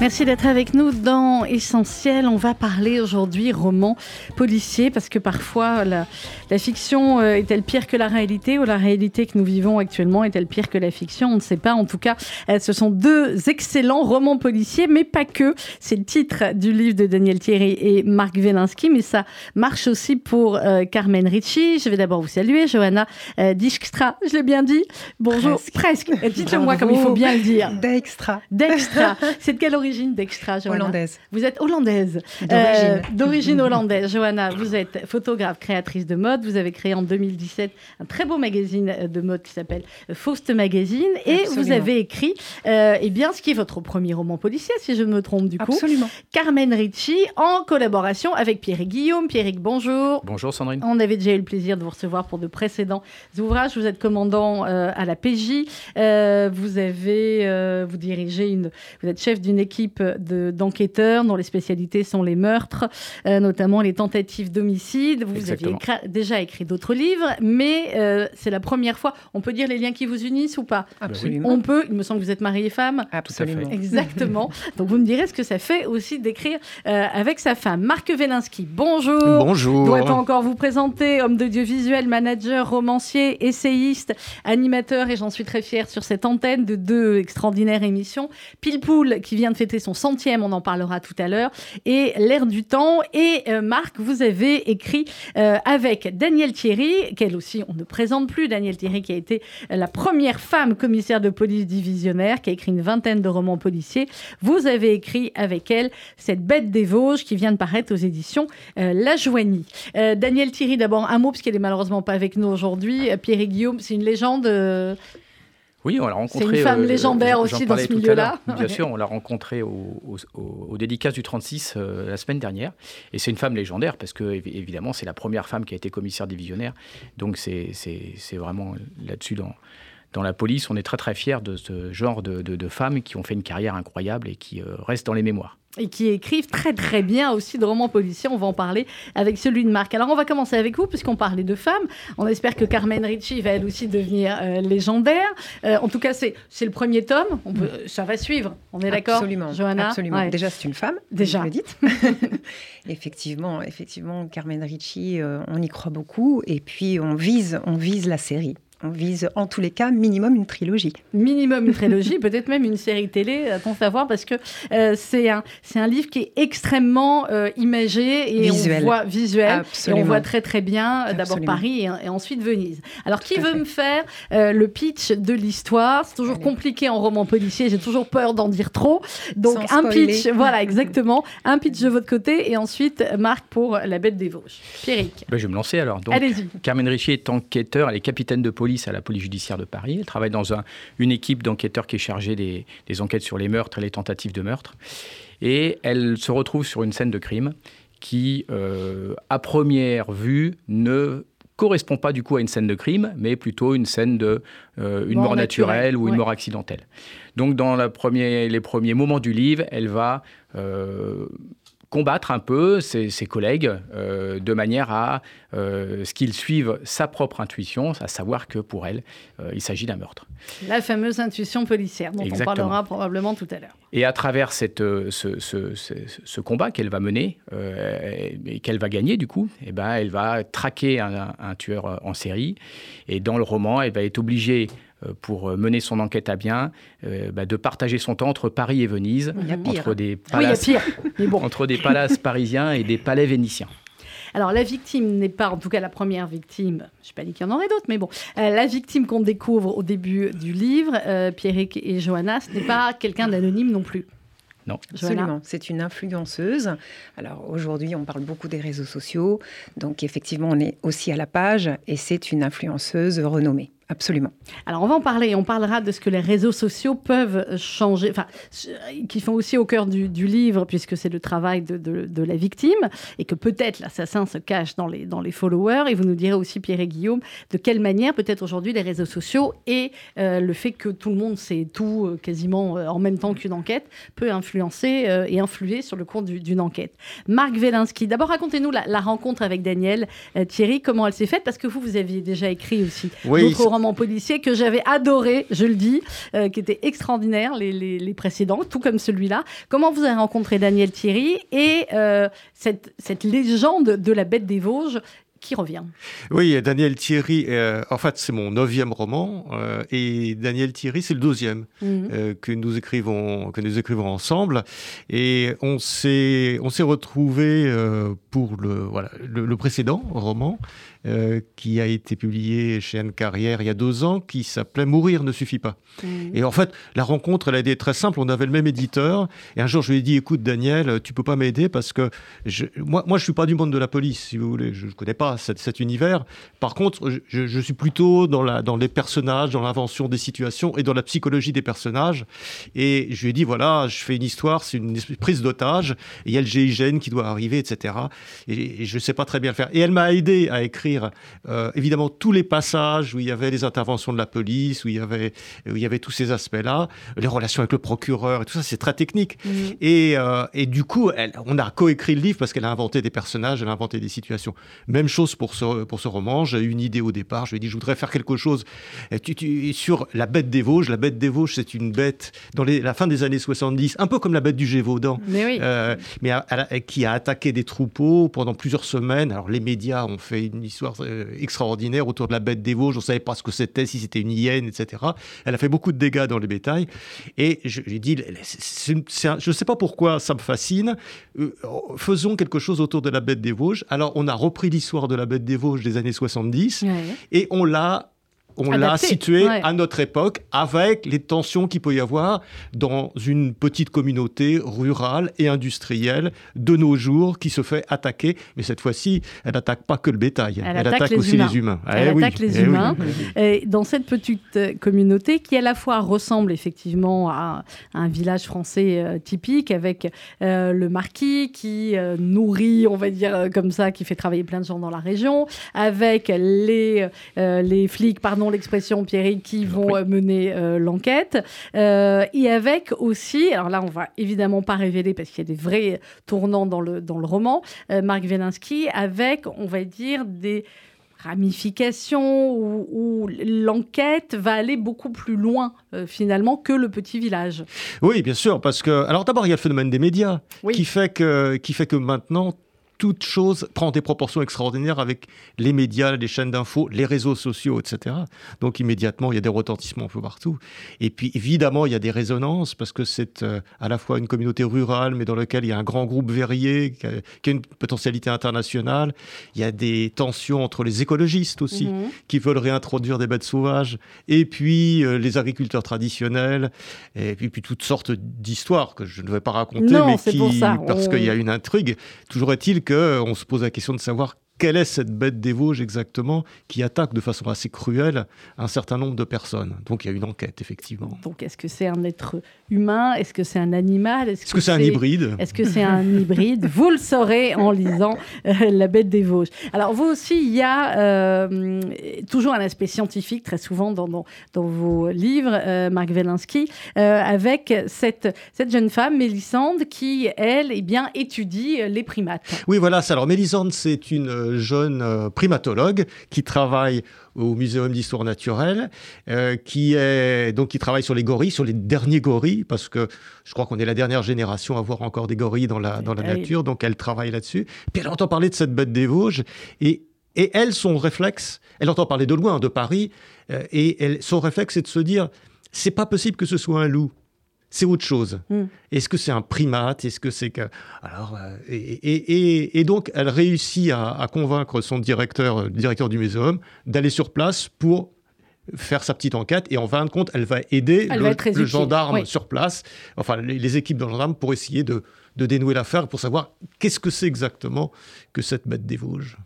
Merci d'être avec nous dans Essentiel. On va parler aujourd'hui roman policier parce que parfois la, fiction euh, est-elle pire que la réalité ou la réalité que nous vivons actuellement est-elle pire que la fiction? On ne sait pas. En tout cas, euh, ce sont deux excellents romans policiers, mais pas que. C'est le titre du livre de Daniel Thierry et Marc Wielinski, mais ça marche aussi pour euh, Carmen Ricci. Je vais d'abord vous saluer, Johanna Dijkstra. Je l'ai bien dit. Bonjour. Presque. Dites-le-moi comme il faut bien le dire. D'extra. D'extra. C'est de quelle origine d'extra, Johanna Hollandaise. Vous êtes hollandaise. D'origine. Euh, D'origine hollandaise. Johanna, vous êtes photographe, créatrice de mode. Vous avez créé en 2017 un très beau magazine de mode qui s'appelle Faust Magazine. Et Absolument. vous avez écrit, euh, eh bien, ce qui est votre premier roman policier, si je ne me trompe du coup. Absolument. Carmen Ricci, en collaboration avec Pierre Guillaume. Pierrick, bonjour. Bonjour Sandrine. On avait déjà eu le plaisir de vous recevoir pour de précédents ouvrages. Vous êtes commandant euh, à la PJ. Euh, vous avez, euh, vous dirigez une, vous êtes chef d'une équipe de- d'enquêteurs dont les spécialités sont les meurtres, euh, notamment les tentatives d'homicide. Vous Exactement. aviez écra- déjà écrit d'autres livres, mais euh, c'est la première fois. On peut dire les liens qui vous unissent ou pas? Absolument. On peut. Il me semble que vous êtes marié et femme. Absolument. Exactement. Donc vous me direz ce que ça fait aussi d'écrire euh, avec sa femme. Marc Velinski, bonjour. Bonjour. Doit-on encore vous présenter Homme de Dieu visuel, manager, romancier, essayiste, animateur, et j'en suis très fière sur cette antenne de deux extraordinaires émissions. Pilpoul, qui vient de fêter son centième, on en parlera tout à l'heure, et L'air du temps. Et euh, Marc, vous avez écrit euh, avec Danielle Thierry, qu'elle aussi, on ne présente plus, Danielle Thierry, qui a été euh, la première femme commissaire de police divisionnaire, qui a écrit une vingtaine de romans policiers. Vous avez écrit avec elle cette bête des Vosges qui vient de paraître aux éditions La Joigny. Euh, Danielle Thierry, d'abord un mot, parce qu'elle est malheureusement pas avec nous aujourd'hui. Pierre et Guillaume, c'est une légende. Oui, on l'a rencontré. une femme euh, légendaire aussi dans ce milieu-là. Bien sûr, on l'a rencontrée au, au, dédicace du 36 euh, la semaine dernière. Et c'est une femme légendaire parce que, évi- évidemment, c'est la première femme qui a été commissaire divisionnaire. Donc, c'est c'est- c'est vraiment là-dessus dans. Dans la police, on est très très fiers de ce genre de, de- de femmes qui ont fait une carrière incroyable et qui euh, restent dans les mémoires. Et qui écrivent très très bien aussi de romans policiers. On va en parler avec celui de Marc. Alors on va commencer avec vous puisqu'on parlait de femmes. On espère que Carmen Ricci va elle aussi devenir euh, légendaire. Euh, en tout cas, c'est c'est le premier tome. On peut, Ça va suivre. On est d'accord Absolument. Johanna? Absolument. Ouais. Déjà, c'est une femme. Déjà. Vous le dites. effectivement, effectivement, Carmen Ricci, euh, on y croit beaucoup. Et puis, on vise, on vise la série. On vise, en tous les cas, minimum une trilogie. minimum une trilogie, peut-être même une série télé, à ton savoir, parce que euh, c'est un, c'est un livre qui est extrêmement euh, imagé et Visuel. on voit visuel Absolument. et on voit très très bien euh, d'abord. Paris et, et ensuite Venise. Alors qui veut fait. me faire euh, le pitch de l'histoire? C'est toujours Allez. compliqué en roman policier, j'ai toujours peur d'en dire trop. Donc Sans un spoiler. pitch, voilà exactement, un pitch de votre côté et ensuite Marc pour La Bête des Vosges. Pierrick, Ben, je vais me lancer alors. Allez-y. Carmen Ricci est enquêteur, elle est capitaine de police à la police judiciaire de Paris. Elle travaille dans un- une équipe d'enquêteurs qui est chargée des, des enquêtes sur les meurtres et les tentatives de meurtre. Et elle se retrouve sur une scène de crime qui, euh, à première vue, ne correspond pas du coup à une scène de crime, mais plutôt une scène de euh, une Mort mort, naturelle, naturelle, ou une mort accidentelle. Donc dans la premier- les premiers moments du livre, elle va euh, combattre un peu ses, ses collègues euh, de manière à euh, ce qu'ils suivent sa propre intuition, à savoir que pour elle, euh, il s'agit d'un meurtre. La fameuse intuition policière dont Exactement. on parlera probablement tout à l'heure. Et à travers cette, ce, ce- ce- ce combat qu'elle va mener et qu'elle va gagner du coup, eh ben, elle va traquer un, un tueur en série. Et dans le roman, elle va être obligée, pour mener son enquête à bien, euh, bah, de partager son temps entre Paris et Venise, entre des palaces, pire. Mais bon. entre des palaces parisiens et des palais vénitiens. Alors la victime n'est pas, en tout cas la première victime, je ne pas dit qu'il y en aurait d'autres, mais bon, euh, la victime qu'on découvre au début du livre, euh, Pierrick et Johanna, ce n'est pas quelqu'un d'anonyme non plus. Non. Absolument. C'est une influenceuse. Alors aujourd'hui, on parle beaucoup des réseaux sociaux. Donc effectivement, on est aussi à la page et c'est une influenceuse renommée. Absolument. Alors on va en parler, on parlera de ce que les réseaux sociaux peuvent changer, enfin, qui font aussi au cœur du, livre, puisque c'est le travail de, la victime, et que peut-être l'assassin se cache dans les, dans les followers, et vous nous direz aussi, Pierre et Guillaume, de quelle manière peut-être aujourd'hui les réseaux sociaux et euh, le fait que tout le monde sait tout euh, quasiment euh, en même temps qu'une enquête peut influencer et influer sur le cours d'une enquête. Marc Velinsky, d'abord racontez-nous la, rencontre avec Daniel Thierry, comment elle s'est faite, parce que vous, vous aviez déjà écrit aussi oui, policier que j'avais adoré, je le dis, euh, qui était extraordinaire, les, précédents, tout comme celui-là. Comment vous avez rencontré Daniel Thierry et euh, cette, cette légende de la bête des Vosges qui revient? Oui, Daniel Thierry, euh, en fait, c'est mon neuvième roman, et Daniel Thierry, c'est le deuxième mhm. que nous écrivons, que nous écrivons ensemble, et on s'est, on s'est retrouvé pour le, voilà, le précédent roman. Euh, qui a été publié chez Anne Carrière il y a deux ans, qui s'appelait Mourir ne suffit pas. Mmh. Et en fait, la rencontre, elle a été très simple. On avait le même éditeur. Et un jour, je lui ai dit, écoute, Daniel, tu peux pas m'aider parce que je, moi, moi, je suis pas du monde de la police, si vous voulez. Je ne connais pas cet, univers. Par contre, je, je, suis plutôt dans, la, dans les personnages, dans l'invention des situations et dans la psychologie des personnages. Et je lui ai dit, voilà, je fais une histoire, c'est une prise d'otage. Il y a le GIGN qui doit arriver, etc. Et, et je ne sais pas très bien le faire. Et elle m'a aidé à écrire euh, évidemment tous les passages où il y avait les interventions de la police, où il y avait, où il y avait tous ces aspects-là, les relations avec le procureur et tout ça, c'est très technique. Mmh. Et, euh, et, du coup, elle, on a coécrit le livre parce qu'elle a inventé des personnages, elle a inventé des situations. Même chose pour ce, pour ce roman. J'ai eu une idée au départ. Je lui ai dit, je voudrais faire quelque chose sur la bête des Vosges. La bête des Vosges, c'est une bête dans les, la fin des années 70, un peu comme la bête du Gévaudan, mais, oui. euh, mais qui a attaqué des troupeaux pendant plusieurs semaines. Alors les médias ont fait une histoire euh, extraordinaire autour de la bête des Vosges. On ne savait pas ce que c'était, si c'était une hyène, etc. Elle a fait beaucoup de dégâts dans les bétails. Et j'ai dit, je ne sais pas pourquoi ça me fascine. Euh, faisons quelque chose autour de la bête des Vosges. Alors, on a repris l'histoire de la bête des Vosges des années 70 et on l'a on l'a situé à notre époque avec les tensions qu'il peut y avoir dans une petite communauté rurale et industrielle de nos jours qui se fait attaquer. Mais cette fois-ci, elle n'attaque pas que le bétail, elle, attaque, aussi les humains. Elle eh attaque les eh humains. Et dans cette petite euh, communauté qui à la fois ressemble effectivement à un village français euh, typique avec euh, le marquis qui nourrit, on va dire comme ça, qui fait travailler plein de gens dans la région, avec les, les flics, pardon, l'expression, Pierre, qui vont euh, mener euh, l'enquête. Euh, et avec aussi, alors là, on va évidemment pas révéler parce qu'il y a des vrais tournants dans le, dans le roman, Marc Velinsky, avec, on va dire, des ramifications où, l'enquête va aller beaucoup plus loin finalement que le petit village. Oui, bien sûr, parce que alors d'abord il y a le phénomène des médias qui fait que qui fait que maintenant toute chose prend des proportions extraordinaires avec les médias, les chaînes d'infos, les réseaux sociaux, etc. Donc immédiatement, il y a des retentissements un peu partout. Et puis évidemment, il y a des résonances parce que c'est euh, à la fois une communauté rurale, mais dans laquelle il y a un grand groupe verrier qui a, une potentialité internationale. Il y a des tensions entre les écologistes aussi, mhm. qui veulent réintroduire des bêtes sauvages, et puis euh, les agriculteurs traditionnels, et puis, puis toutes sortes d'histoires que je ne vais pas raconter, mais qui, parce qu'il y a une intrigue. Toujours est-il que on se pose la question de savoir quelle est cette bête des Vosges exactement qui attaque de façon assez cruelle un certain nombre de personnes? Donc il y a une enquête, effectivement. Donc est-ce que c'est un être humain? Est-ce que c'est un animal? Est-ce que c'est un hybride? Est-ce que c'est un hybride? Vous le saurez en lisant euh, La bête des Vosges. Alors vous aussi, il y a euh, toujours un aspect scientifique, très souvent dans, dans, vos livres, euh, Marc Velinsky, avec cette, cette jeune femme, Mélissande, qui, elle, eh bien, étudie les primates. Oui, voilà. Alors Mélissande, c'est une jeune euh, primatologue qui travaille au Muséum d'histoire naturelle, euh, qui est donc qui travaille sur les gorilles, sur les derniers gorilles, parce que je crois qu'on est la dernière génération à voir encore des gorilles dans la, dans la nature, donc elle travaille là-dessus. Puis elle entend parler de cette bête des Vosges, et, et elle, son réflexe, elle entend parler de loin, de Paris, euh, et elle, son réflexe, c'est de se dire, c'est pas possible que ce soit un loup c'est autre chose. Hmm. Est-ce que c'est un primate? Est-ce que c'est que alors euh, et, donc elle réussit à, convaincre son directeur, le directeur du muséum, d'aller sur place pour faire sa petite enquête et en fin de compte, elle va aider le, gendarme sur place, enfin les, équipes de gendarmes pour essayer de de dénouer l'affaire, pour savoir qu'est-ce que c'est exactement que cette bête des Vosges.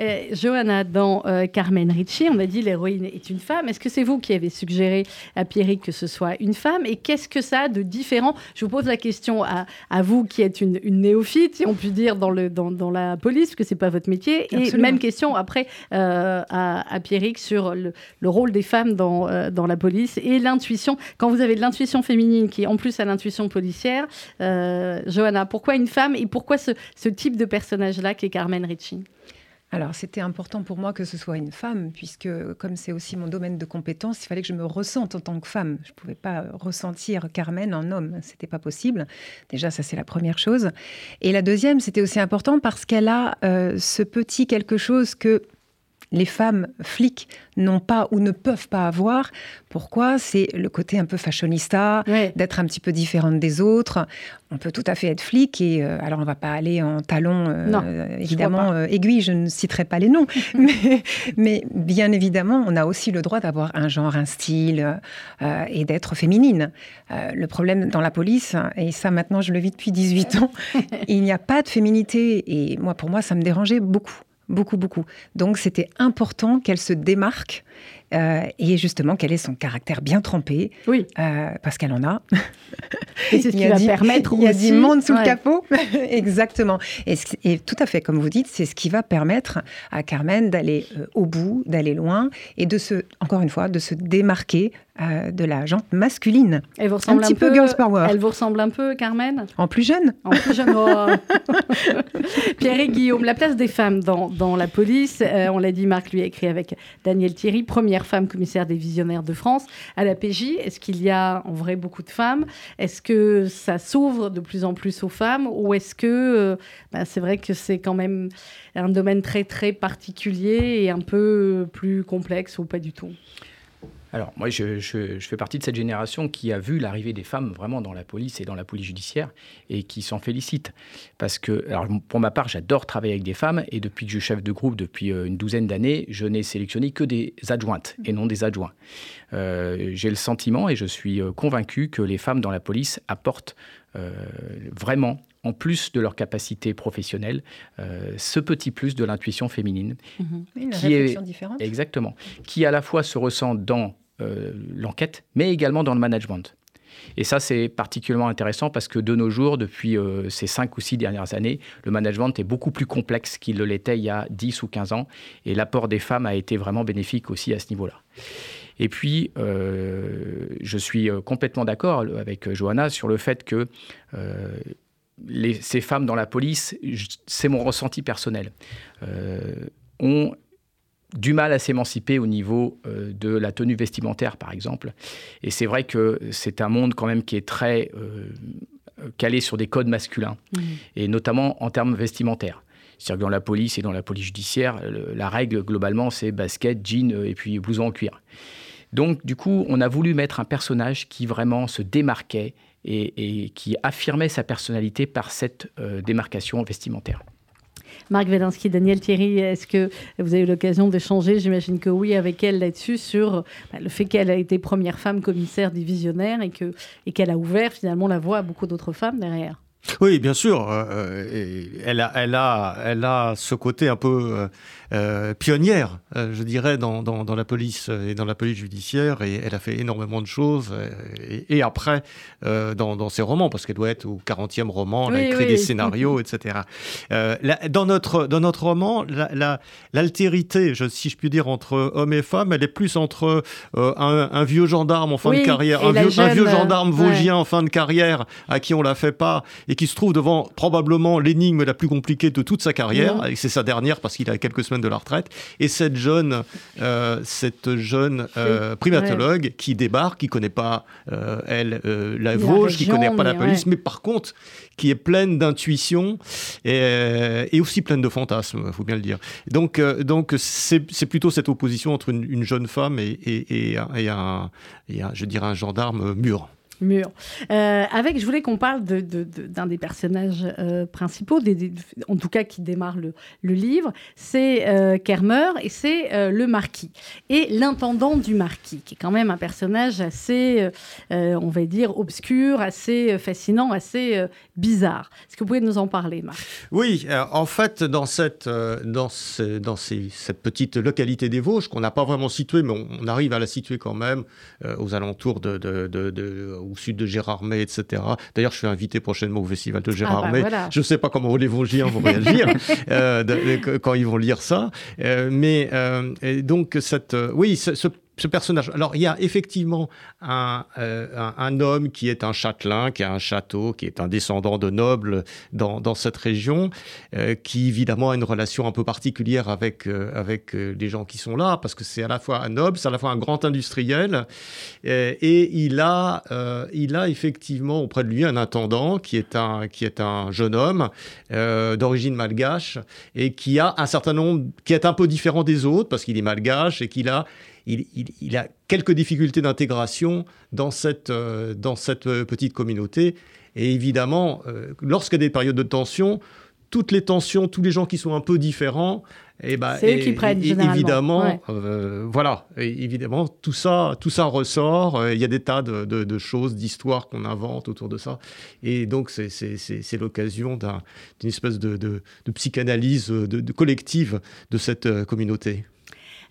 Euh, Johanna, dans euh, Carmen Ricci, on a dit l'héroïne est une femme. Est-ce que c'est vous qui avez suggéré à Pierrick que ce soit une femme? Et qu'est-ce que ça a de différent? Je vous pose la question à, vous qui êtes une, néophyte, si on peut dire, dans, le, dans, dans la police, parce que c'est pas votre métier. Et même question après euh, à, à Pierrick sur le, le, rôle des femmes dans, dans la police et l'intuition. Quand vous avez de l'intuition féminine qui, en plus, a l'intuition policière, Johanna, pourquoi une femme et pourquoi ce, ce type de personnage-là qui est Carmen Ricci alors, c'était important pour moi que ce soit une femme, puisque comme c'est aussi mon domaine de compétence, il fallait que je me ressente en tant que femme. Je ne pouvais pas ressentir Carmen en homme, c'était pas possible. Déjà, ça c'est la première chose. Et la deuxième, c'était aussi important parce qu'elle a euh, ce petit quelque chose que les femmes flics n'ont pas ou ne peuvent pas avoir. Pourquoi? C'est le côté un peu fashionista, d'être un petit peu différente des autres. On peut tout à fait être flic et euh, alors on va pas aller en talons euh, évidemment euh, aiguilles, je ne citerai pas les noms, mais, bien évidemment on a aussi le droit d'avoir un genre, un style et d'être féminine. le problème dans la police, et ça maintenant je le vis depuis 18 ans, il n'y a pas de féminité et moi pour moi ça me dérangeait beaucoup beaucoup, beaucoup. Donc c'était important qu'elle se démarque euh, et justement qu'elle ait son caractère bien trempé. Oui. Euh, parce qu'elle en a. Et c'est ce qui va permettre Il y a du monde sous le capot. Exactement. Et, et, tout à fait, comme vous dites, c'est ce qui va permettre à Carmen d'aller euh, au bout, d'aller loin et de se, encore une fois, de se démarquer de la jante masculine. Elle vous ressemble un, petit peu, Girls Power. Elle vous ressemble un peu, Carmen? En plus jeune. En plus jeune. Oh. Pierre et Guillaume, la place des femmes dans, dans la police. On l'a dit, Marc lui a écrit avec Daniel Thierry, première femme commissaire des visionnaires de France. À la PJ, est-ce qu'il y a en vrai beaucoup de femmes? Est-ce que ça s'ouvre de plus en plus aux femmes? Ou est-ce que euh, bah, c'est vrai que c'est quand même un domaine très très particulier et un peu plus complexe ou pas du tout? Alors, moi, je, fais partie de cette génération qui a vu l'arrivée des femmes vraiment dans la police et dans la police judiciaire et qui s'en félicite. Parce que, alors, pour ma part, j'adore travailler avec des femmes et depuis que je suis chef de groupe depuis euh, une douzaine d'années, je n'ai sélectionné que des adjointes et non des adjoints. Euh, j'ai le sentiment et je suis euh, convaincu que les femmes dans la police apportent vraiment en plus de leur capacité professionnelle, ce petit plus de l'intuition féminine. Mmh. Une qui est différente. Exactement. Qui à la fois se ressent dans euh, l'enquête, mais également dans le management. Et ça, c'est particulièrement intéressant parce que de nos jours, depuis euh, ces cinq ou six dernières années, le management est beaucoup plus complexe qu'il ne l'était il y a 10 ou 15 ans. Et l'apport des femmes a été vraiment bénéfique aussi à ce niveau-là. Et puis, euh, je suis complètement d'accord avec Johanna sur le fait que ces femmes dans la police, c'est mon ressenti personnel, ont du mal à s'émanciper au niveau euh, de la tenue vestimentaire, par exemple. Et c'est vrai que c'est un monde quand même qui est très euh, calé sur des codes masculins, mmh. et notamment en termes vestimentaires. C'est-à-dire que dans la police et dans la police judiciaire, la règle globalement, c'est basket, jean euh, et puis blouson en cuir. Donc, du coup, on a voulu mettre un personnage qui vraiment se démarquait et, qui affirmait sa personnalité par cette démarcation vestimentaire. Marc Velinsky, Daniel Thierry, est-ce que vous avez eu l'occasion d'échanger, j'imagine que oui, avec elle là-dessus, sur bah, le fait qu'elle a été première femme commissaire divisionnaire et et qu'elle a ouvert finalement la voie à beaucoup d'autres femmes derrière? Oui, bien sûr. Euh, euh, elle, a, elle, a, elle a ce côté un peu euh, pionnière, je dirais, dans, dans, la police et dans la police judiciaire. Et elle a fait énormément de choses. Et, après, dans, dans, ses romans, parce qu'elle doit être au 40e roman, elle a écrit des scénarios, etc. dans, notre, dans notre roman, l'altérité, la, si je puis dire, entre homme et femme, elle est plus entre un, vieux gendarme en fin de carrière, un vieux, un vieux, gendarme vosgien en fin de carrière, à qui on la fait pas, et qui se trouve devant probablement l'énigme la plus compliquée de toute sa carrière, et c'est sa dernière parce qu'il a quelques semaines de la retraite, et cette jeune, euh, cette jeune euh, primatologue qui débarque, qui connaît pas euh, elle la Vosges, qui connaît pas la police, mais par contre qui est pleine d'intuition et, et, aussi pleine de fantasmes, il faut bien le dire. Donc, donc c'est plutôt cette opposition entre une, jeune femme et, et, un, et, un, je dirais un gendarme mûr. Mûr. Euh, avec, je voulais qu'on parle d'un de, d'un des personnages euh, principaux, en tout cas qui démarre le, livre, c'est euh, Kermer et c'est euh, le marquis. Et l'intendant du marquis, qui est quand même un personnage assez, on va dire, obscur, assez fascinant, assez bizarre. Est-ce que vous pouvez nous en parler, Marc? Oui, en fait, dans, cette, petite localité des Vosges, qu'on n'a pas vraiment située, mais on, arrive à la situer quand même aux alentours de, au sud de Gérardmer, etc. D'ailleurs, je suis invité prochainement au festival de Gérardmer. Ah bah voilà. Je ne sais pas comment les Vosgiens vont réagir euh, de, quand ils vont lire ça. Euh, mais euh, donc, cette, oui, ce, ce ce personnage. Alors, il y a effectivement un, euh, un, homme qui est un châtelain, qui a un château, qui est un descendant de nobles dans, cette région, euh, qui évidemment a une relation un peu particulière avec, euh, avec les gens qui sont là, parce que c'est à la fois un noble, c'est à la fois un grand industriel, et, il, a, il a effectivement auprès de lui un intendant qui est un, qui est un jeune homme d'origine malgache et qui a un certain nombre, qui est un peu différent des autres, parce qu'il est malgache et qu'il a il, il, il, a quelques difficultés d'intégration dans cette, euh, dans cette euh, petite communauté. Et évidemment, euh, lorsqu'il y a des périodes de tension, toutes les tensions, tous les gens qui sont un peu différents, et bah, c'est eux qui prennent généralement. Évidemment, ouais. euh, voilà, et évidemment, tout ça, tout ça ressort. Il y a des tas de, de, de choses, d'histoires qu'on invente autour de ça, et donc c'est l'occasion d'une espèce de, de, psychanalyse collective de cette communauté.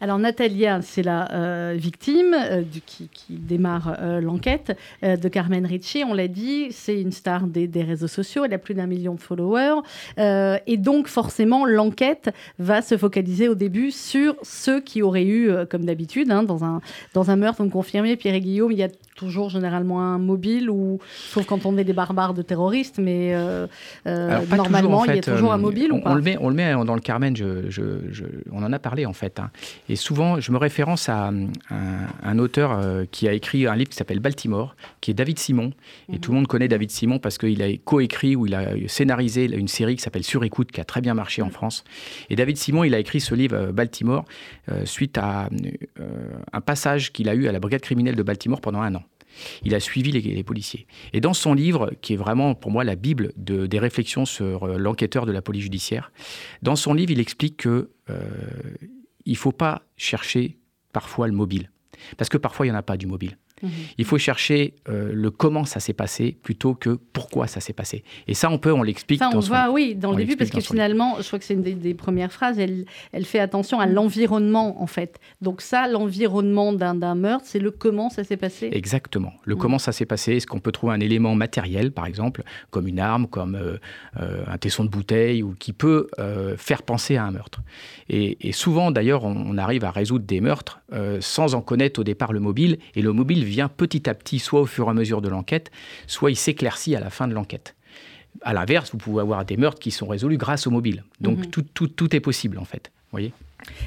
Alors Natalia, c'est la euh, victime euh, qui, démarre euh, l'enquête de Carmen Ricci. On l'a dit, c'est une star des, réseaux sociaux. Elle a plus d'un million de followers. Et donc forcément, l'enquête va se focaliser au début sur ceux qui auraient eu, comme d'habitude, hein, dans, un, meurtre, donc confirmé, Pierre et Guillaume, il y a toujours généralement un mobile, ou, sauf quand on est des barbares de terroristes, mais euh, Alors, normalement, toujours, en fait, il y a toujours un mobile on, ou pas on le, met, on le met dans le Carmen, je, je, je, on en a parlé en fait. Hein. Et souvent, je me référence à un, un auteur euh, qui a écrit un livre qui s'appelle Baltimore, qui est David Simon. Et mmh. tout le monde connaît David Simon parce qu'il a coécrit ou il a scénarisé une série qui s'appelle Sur écoute, qui a très bien marché mmh. en France. Et David Simon, il a écrit ce livre euh, Baltimore euh, suite à euh, un passage qu'il a eu à la brigade criminelle de Baltimore pendant un an. Il a suivi les, policiers. Et dans son livre, qui est vraiment pour moi la Bible de, des réflexions sur euh, l'enquêteur de la police judiciaire, dans son livre, il explique que euh, il ne faut pas chercher parfois le mobile. Parce que parfois, il n'y en a pas du mobile. Mmh. Il faut chercher euh, le comment ça s'est passé plutôt que pourquoi ça s'est passé. Et ça, on peut, on l'explique. Ça, on voit, son... oui, dans le début, parce que finalement, je crois que c'est une des, des, premières phrases, elle, elle fait attention à l'environnement, en fait. Donc ça, l'environnement d'un meurtre, c'est le comment ça s'est passé. Exactement. Le mmh. comment ça s'est passé. Est-ce qu'on peut trouver un élément matériel, par exemple, comme une arme, comme euh, euh, un tesson de bouteille, ou qui peut faire penser à un meurtre. Et, et souvent, d'ailleurs, on, on, arrive à résoudre des meurtres sans en connaître au départ le mobile, et le mobile vient petit à petit, soit au fur et à mesure de l'enquête, soit il s'éclaircit à la fin de l'enquête. À l'inverse, vous pouvez avoir des meurtres qui sont résolus grâce au mobile. Donc mmh. tout, tout, tout, est possible en fait. Voyez?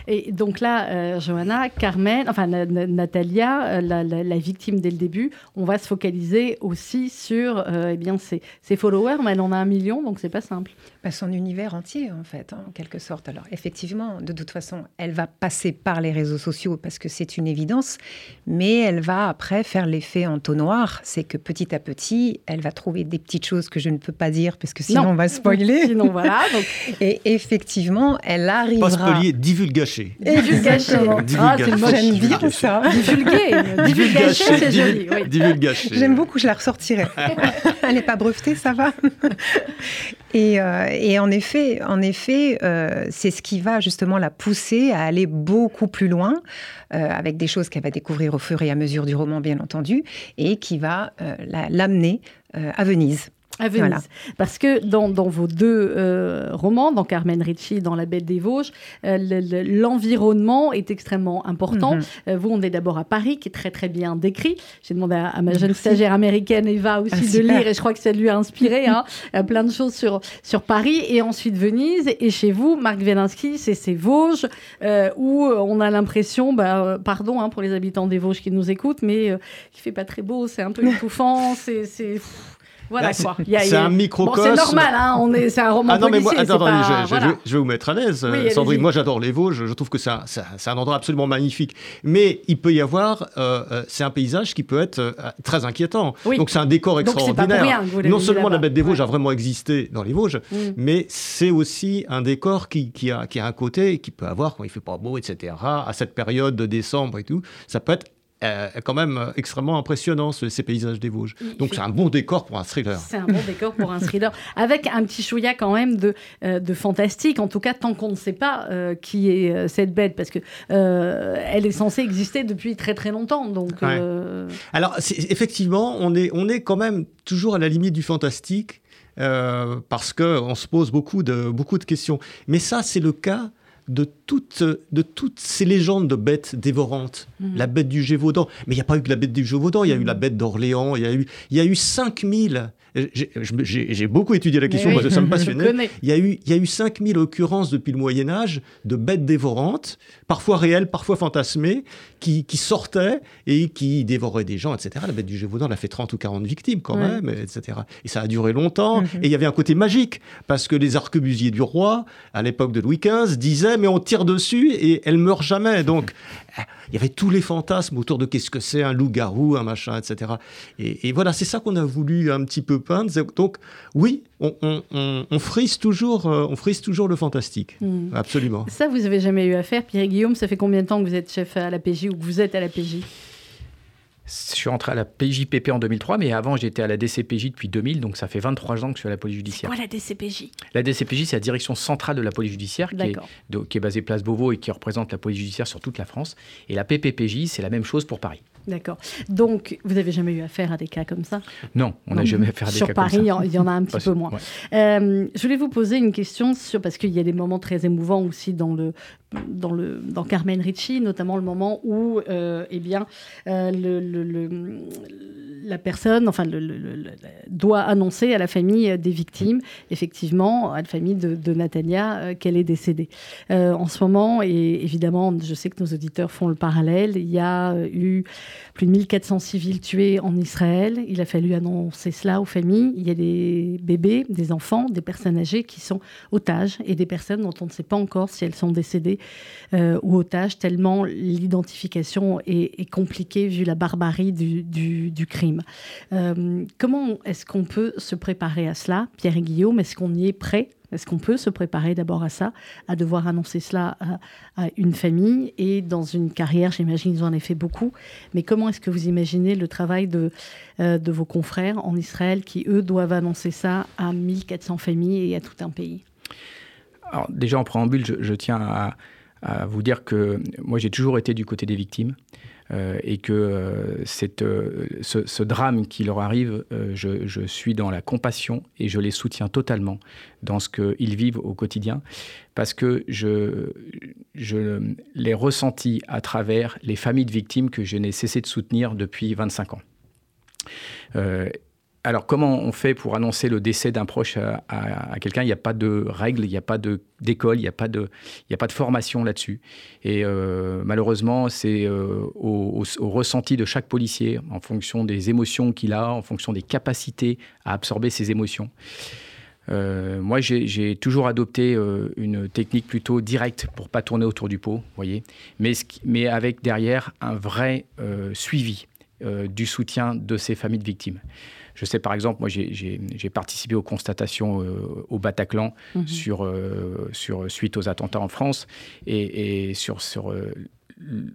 Et donc là, euh, Johanna, Carmen, enfin Natalia, euh, la, la, la, victime dès le début, on va se focaliser aussi sur euh, eh bien, ses, ses, followers, mais elle en a un million, donc c'est pas simple. Bah, son univers entier, en fait, hein, en quelque sorte. Alors effectivement, de toute façon, elle va passer par les réseaux sociaux parce que c'est une évidence, mais elle va après faire l'effet entonnoir, c'est que petit à petit, elle va trouver des petites choses que je ne peux pas dire parce que sinon non. on va spoiler. sinon voilà. Donc... Et effectivement, elle arrivera. Pas spoiler, divulgacher. Divulgacher. Ah. J'aime bien ça. Divulguer. Divulgacher, c'est joli. Oui. Divulgacher. J'aime beaucoup, je la ressortirai. elle n'est pas brevetée, ça va. Et, euh, et, en effet, en effet euh, c'est ce qui va justement la pousser à aller beaucoup plus loin, euh, avec des choses qu'elle va découvrir au fur et à mesure du roman, bien entendu, et qui va euh, l'amener euh, à Venise. À Venise. Voilà. Parce que dans, dans vos deux euh, romans, dans Carmen Ricci, dans La Bête des Vosges, euh, l'environnement le, est extrêmement important. Mm -hmm. euh, vous, on est d'abord à Paris, qui est très très bien décrit. J'ai demandé à, à, ma jeune stagiaire américaine, Eva, aussi ah, de super. lire, et je crois que ça lui a inspiré hein, plein de choses sur, sur Paris. Et ensuite Venise. Et chez vous, Marc Wielinski, c'est ces Vosges, euh, où on a l'impression, bah, pardon hein, pour les habitants des Vosges qui nous écoutent, mais euh, il fait pas très beau, c'est un peu étouffant, c'est Voilà quoi. C'est un microcosme. c'est normal, hein, on est, c'est un roman ah non, mais moi, attendez, je, vais vous mettre à l'aise, Sandrine. Moi, j'adore les Vosges. Je trouve que c'est un, un, endroit absolument magnifique. Mais il peut y avoir, euh, euh, c'est un paysage qui peut être euh, très inquiétant. Donc c'est un décor extraordinaire. non seulement la bête des Vosges a vraiment existé dans les Vosges, mm. mais c'est aussi un décor qui, qui, a, qui a un côté qui peut avoir quand il fait pas beau, etc. À cette période de décembre et tout, ça peut être euh, quand même euh, extrêmement impressionnant, ces paysages des Vosges. Donc c'est un bon décor pour un thriller. C'est un bon décor pour un thriller, avec un petit chouïa quand même de, euh, de fantastique, en tout cas tant qu'on ne sait pas qui est cette bête, parce que elle est censée exister depuis très très longtemps. Donc, Alors effectivement, on est, on est quand même toujours à la limite du fantastique, parce qu'on se pose beaucoup de, beaucoup de questions. Mais ça, c'est le cas de toutes, de toutes ces légendes de bêtes dévorantes. Mm. La bête du Gévaudan. Mais il n'y a pas eu que la bête du Gévaudan, il y a eu la bête d'Orléans, il y a eu, il y a eu 5000 j'ai beaucoup étudié la question, parce que ça me passionnait. Il y, a eu, il y a eu 5000 occurrences depuis le Moyen Âge de bêtes dévorantes, parfois réelles, parfois fantasmées, qui, qui sortaient et qui dévoraient des gens, etc. La bête du Gévaudan, elle a fait 30 ou 40 victimes quand même, etc. Et ça a duré longtemps. Mhm. Et il y avait un côté magique, parce que les arquebusiers du roi, à l'époque de Louis XV, disaient, mais on tire dessus et elle meurt jamais. Donc, il y avait tous les fantasmes autour de qu'est-ce que c'est un loup-garou, un machin, etc. Et, voilà, c'est ça qu'on a voulu un petit peu peindre. Donc, oui, on, frise, toujours, euh, on frise toujours le fantastique. Hmm. Absolument. Ça, vous avez jamais eu à faire. Pierre Guillaume, ça fait combien de temps que vous êtes chef à la PJ ou que vous êtes à la PJ je suis entré à la PJPP en 2003, mais avant j'étais à la DCPJ depuis 2000, donc ça fait 23 ans que je suis à la police judiciaire. Quoi la DCPJ La DCPJ, c'est la direction centrale de la police judiciaire, qui est, qui est, basée place Beauvau et qui représente la police judiciaire sur toute la France. Et la PPPJ, c'est la même chose pour Paris. D'accord. Donc, vous n'avez jamais eu affaire à des cas comme ça? Non, on n'a jamais affaire à des cas comme ça. Sur Paris, il y en a un petit peu moins. Euh, je voulais vous poser une question sur, parce qu'il y a des moments très émouvants aussi dans le dans, le, dans Carmen Ricci, notamment le moment où euh, eh bien, euh, la personne enfin, doit annoncer à la famille des victimes, effectivement, à la famille de, de euh, qu'elle est décédée. en ce moment, et évidemment, je sais que nos auditeurs font le parallèle, il y a eu plus de 1400 civils tués en Israël. Il a fallu annoncer cela aux familles. Il y a des bébés, des enfants, des personnes âgées qui sont otages et des personnes dont on ne sait pas encore si elles sont décédées euh, ou otages, tellement l'identification est, compliquée vu la barbarie du, crime. Euh, comment est-ce qu'on peut se préparer à cela, Pierre et Guillaume? Est-ce qu'on y est prêt? Est-ce qu'on peut se préparer d'abord à ça, à devoir annoncer cela à, une famille et dans une carrière? J'imagine qu'ils en ont fait beaucoup. Mais comment est-ce que vous imaginez le travail de, euh, vos confrères en Israël qui, eux, doivent annoncer ça à 1400 familles et à tout un pays? Alors, déjà en préambule, je, tiens à, à vous dire que moi j'ai toujours été du côté des victimes. Euh, et que euh, euh, ce, drame qui leur arrive, je, suis dans la compassion et je les soutiens totalement dans ce qu'ils vivent au quotidien, parce que je, je l'ai ressenti à travers les familles de victimes que je n'ai cessé de soutenir depuis 25 ans. Alors, comment on fait pour annoncer le décès d'un proche à, quelqu'un? Il n'y a pas de règles, il n'y a pas d'école, il n'y a, pas de, formation là-dessus. Et euh, malheureusement, c'est euh, au, ressenti de chaque policier, en fonction des émotions qu'il a, en fonction des capacités à absorber ses émotions. Euh, moi, j'ai toujours adopté une technique plutôt directe pour pas tourner autour du pot, voyez, mais avec derrière un vrai suivi du soutien de ces familles de victimes. Je sais par exemple, moi j'ai participé aux constatations euh, au Bataclan mhm. sur, euh, sur, suite aux attentats en France et, sur, sur euh,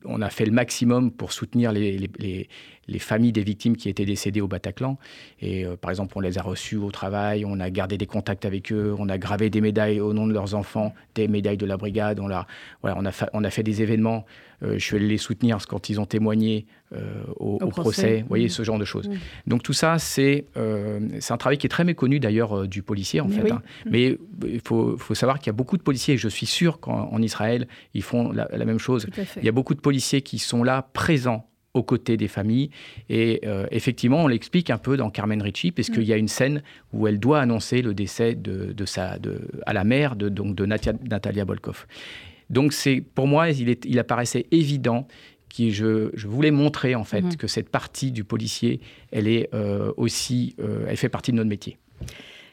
on a fait le maximum pour soutenir les, les, les, familles des victimes qui étaient décédées au Bataclan. Et par exemple, on les a reçus au travail, on a gardé des contacts avec eux, on a gravé des médailles au nom de leurs enfants, des médailles de la brigade. On, a, voilà, on, a, on a fait des événements euh, je suis allé les soutenir quand ils ont témoigné euh, au, procès. Vous voyez, mmh. ce genre de choses. Mmh. Donc tout ça, c'est euh, un travail qui est très méconnu d'ailleurs du policier, en Mais fait. Hein. Mmh. Mais il faut, faut, savoir qu'il y a beaucoup de policiers, et je suis sûr qu'en Israël, ils font la, même chose. Il y a beaucoup de policiers qui sont là, présents aux côtés des familles. Et effectivement, on l'explique un peu dans Carmen Ricci, puisqu'il y a une scène où elle doit annoncer le décès de, de sa, de, à la mère de, donc de Natalia Bolkov. Donc c'est pour moi, il, est, il apparaissait évident qui je, voulais montrer en fait mhm. que cette partie du policier, elle est aussi, elle fait partie de notre métier.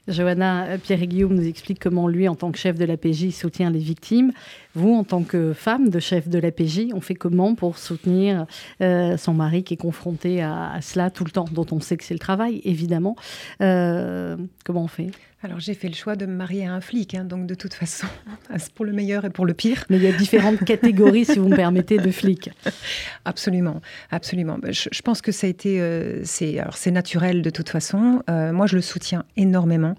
Johanna euh, Pierre-Guillaume nous explique comment lui, en tant que chef de l'APJ, soutient les victimes. Vous, en tant que femme de chef de l'APJ, on fait comment pour soutenir euh, son mari qui est confronté à, cela tout le temps, dont on sait que c'est le travail, évidemment? Euh, comment on fait? Alors j'ai fait le choix de me marier à un flic, hein, donc de toute façon, c'est pour le meilleur et pour le pire. Mais il y a différentes catégories, si vous me permettez, de flics. Absolument, absolument. Ben, je, pense que ça a été, euh, c'est, alors c'est naturel de toute façon. Euh, moi, je le soutiens énormément.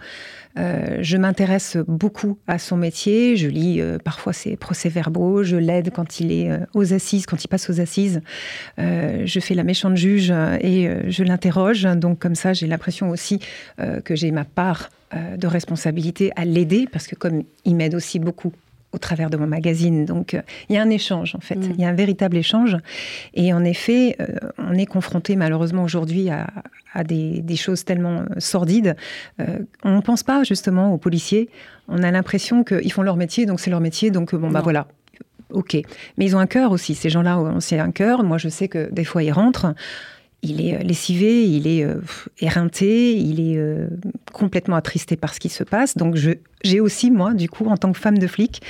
Euh, je m'intéresse beaucoup à son métier. Je lis parfois ses procès-verbaux. Je l'aide quand il est aux assises, quand il passe aux assises. je fais la méchante juge et je l'interroge. Donc comme ça, j'ai l'impression aussi que j'ai ma part euh, de responsabilité à l'aider, parce que comme il m'aide aussi beaucoup au travers de mon magazine. Donc, euh, il y a un échange, en fait. Mm. Il y a un véritable échange. Et en effet, euh, on est confronté malheureusement aujourd'hui à, des, choses tellement sordides. on ne pense pas justement aux policiers. On a l'impression qu'ils font leur métier, donc c'est leur métier, donc bon, bah voilà. Ok. Mais ils ont un cœur aussi. Ces gens-là, c'est un cœur. Moi, je sais que des fois, ils rentrent il est euh, lessivé, il est euh, éreinté, il est euh, complètement attristé par ce qui se passe. Donc j'ai aussi, moi, du coup, en tant que femme de flic,